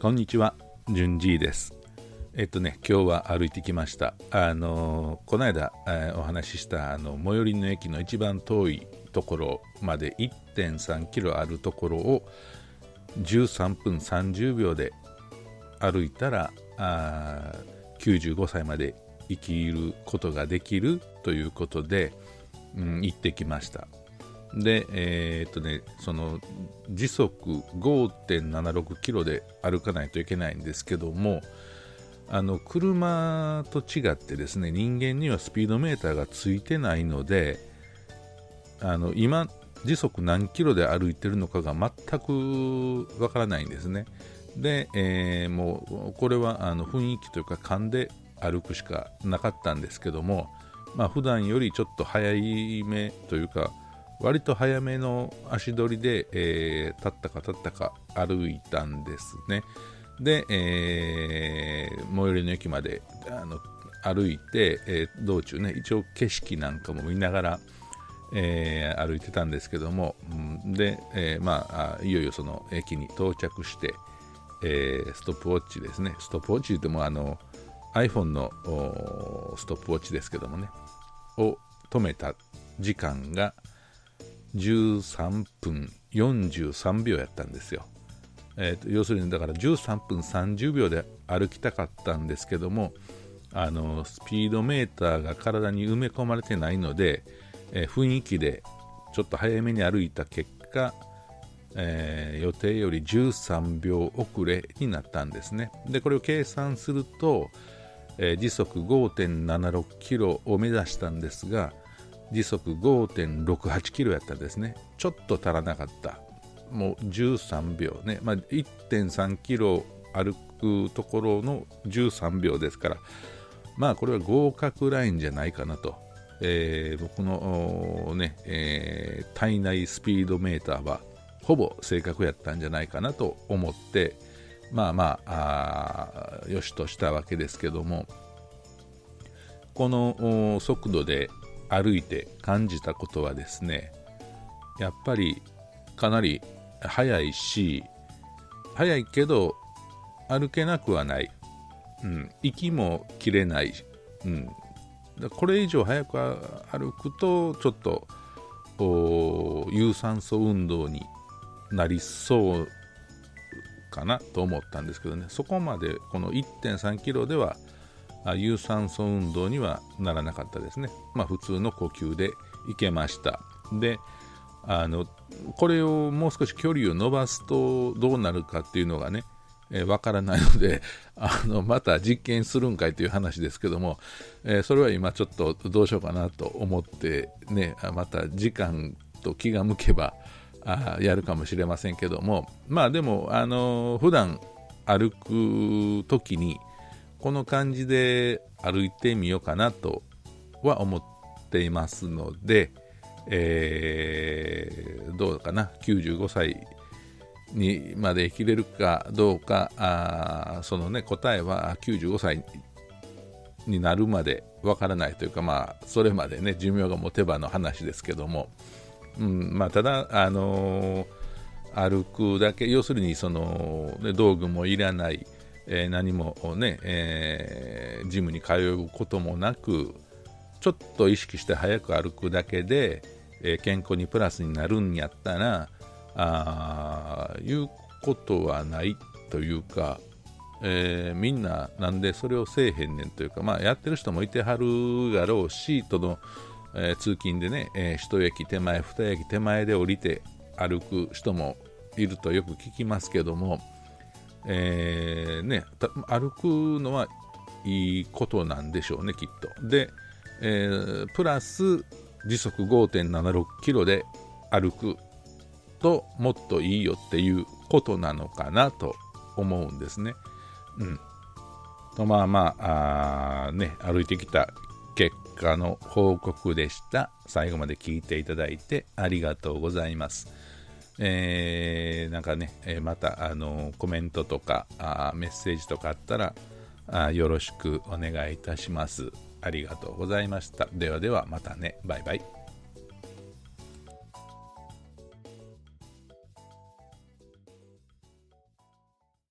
こんにちは、じゅんじいです。えっとね、今日は歩いてきました。あのこの間、えー、お話ししたあの最寄りの駅の一番遠いところまで1.3キロあるところを13分30秒で歩いたらあ95歳まで生きることができるということで、うん、行ってきました。で、えー、っとね、その時速5.76キロで歩かないといけないんですけども、あの車と違ってですね、人間にはスピードメーターがついてないので、あの今、時速何キロで歩いてるのかが全くわからないんですね。で、えー、もうこれはあの雰囲気というか勘で歩くしかなかったんですけども、まあ普段よりちょっと早い目というか、割と早めの足取りで、えー、立ったか立ったか歩いたんですね。で、えー、最寄りの駅まであの歩いて、えー、道中ね、一応景色なんかも見ながら、えー、歩いてたんですけども、で、えー、まあ、いよいよその駅に到着して、えー、ストップウォッチですね、ストップウォッチ言ってもあの iPhone のストップウォッチですけどもね、を止めた時間が、13分43秒やったんですよ。えーと、要するにだから13分30秒で歩きたかったんですけどもあのスピードメーターが体に埋め込まれてないので、えー、雰囲気でちょっと早めに歩いた結果、えー、予定より13秒遅れになったんですね。でこれを計算すると、えー、時速5.76キロを目指したんですが時速5.68キロやったですね。ちょっと足らなかった。もう13秒ね。まあ、1.3キロ歩くところの13秒ですから、まあこれは合格ラインじゃないかなと。えー、僕のね、えー、体内スピードメーターはほぼ正確やったんじゃないかなと思って、まあまあ、あよしとしたわけですけども、この速度で歩いて感じたことはですねやっぱりかなり速いし速いけど歩けなくはない、うん、息も切れない、うん、これ以上速く歩くとちょっと有酸素運動になりそうかなと思ったんですけどね。そこまでこの1.3キロでは有酸素運動にはならなかったですね。まあ、普通の呼吸でいけました。であのこれをもう少し距離を伸ばすとどうなるかっていうのがね、えー、分からないので あのまた実験するんかいという話ですけども、えー、それは今ちょっとどうしようかなと思ってねまた時間と気が向けばあやるかもしれませんけどもまあでもあの普段歩く時にこの感じで歩いてみようかなとは思っていますので、えー、どうかな、95歳にまで生きれるかどうか、あそのね、答えは95歳になるまでわからないというか、まあ、それまでね、寿命が持てばの話ですけども、うんまあ、ただ、あのー、歩くだけ、要するにその、ね、道具もいらない、えー、何もね、えー、ジムに通うこともなく、ちょっと意識して早く歩くだけで、えー、健康にプラスになるんやったら、あいうことはないというか、えー、みんななんでそれをせえへんねんというか、まあ、やってる人もいてはるやろうし、との、えー、通勤でね、えー、一駅手前、二駅手前で降りて歩く人もいるとよく聞きますけども、えー、ね、歩くのはいいことなんでしょうね、きっと。で、えー、プラス時速5.76キロで歩くともっといいよっていうことなのかなと思うんですね。うん。とまあまああね、歩いてきた結果の報告でした。最後まで聞いていただいてありがとうございます。えー、なんかね、えまた、あのコメントとかあメッセージとかあったらあよろしくお願いいたします。ありがとうございました。ではではまたね。バイバイ。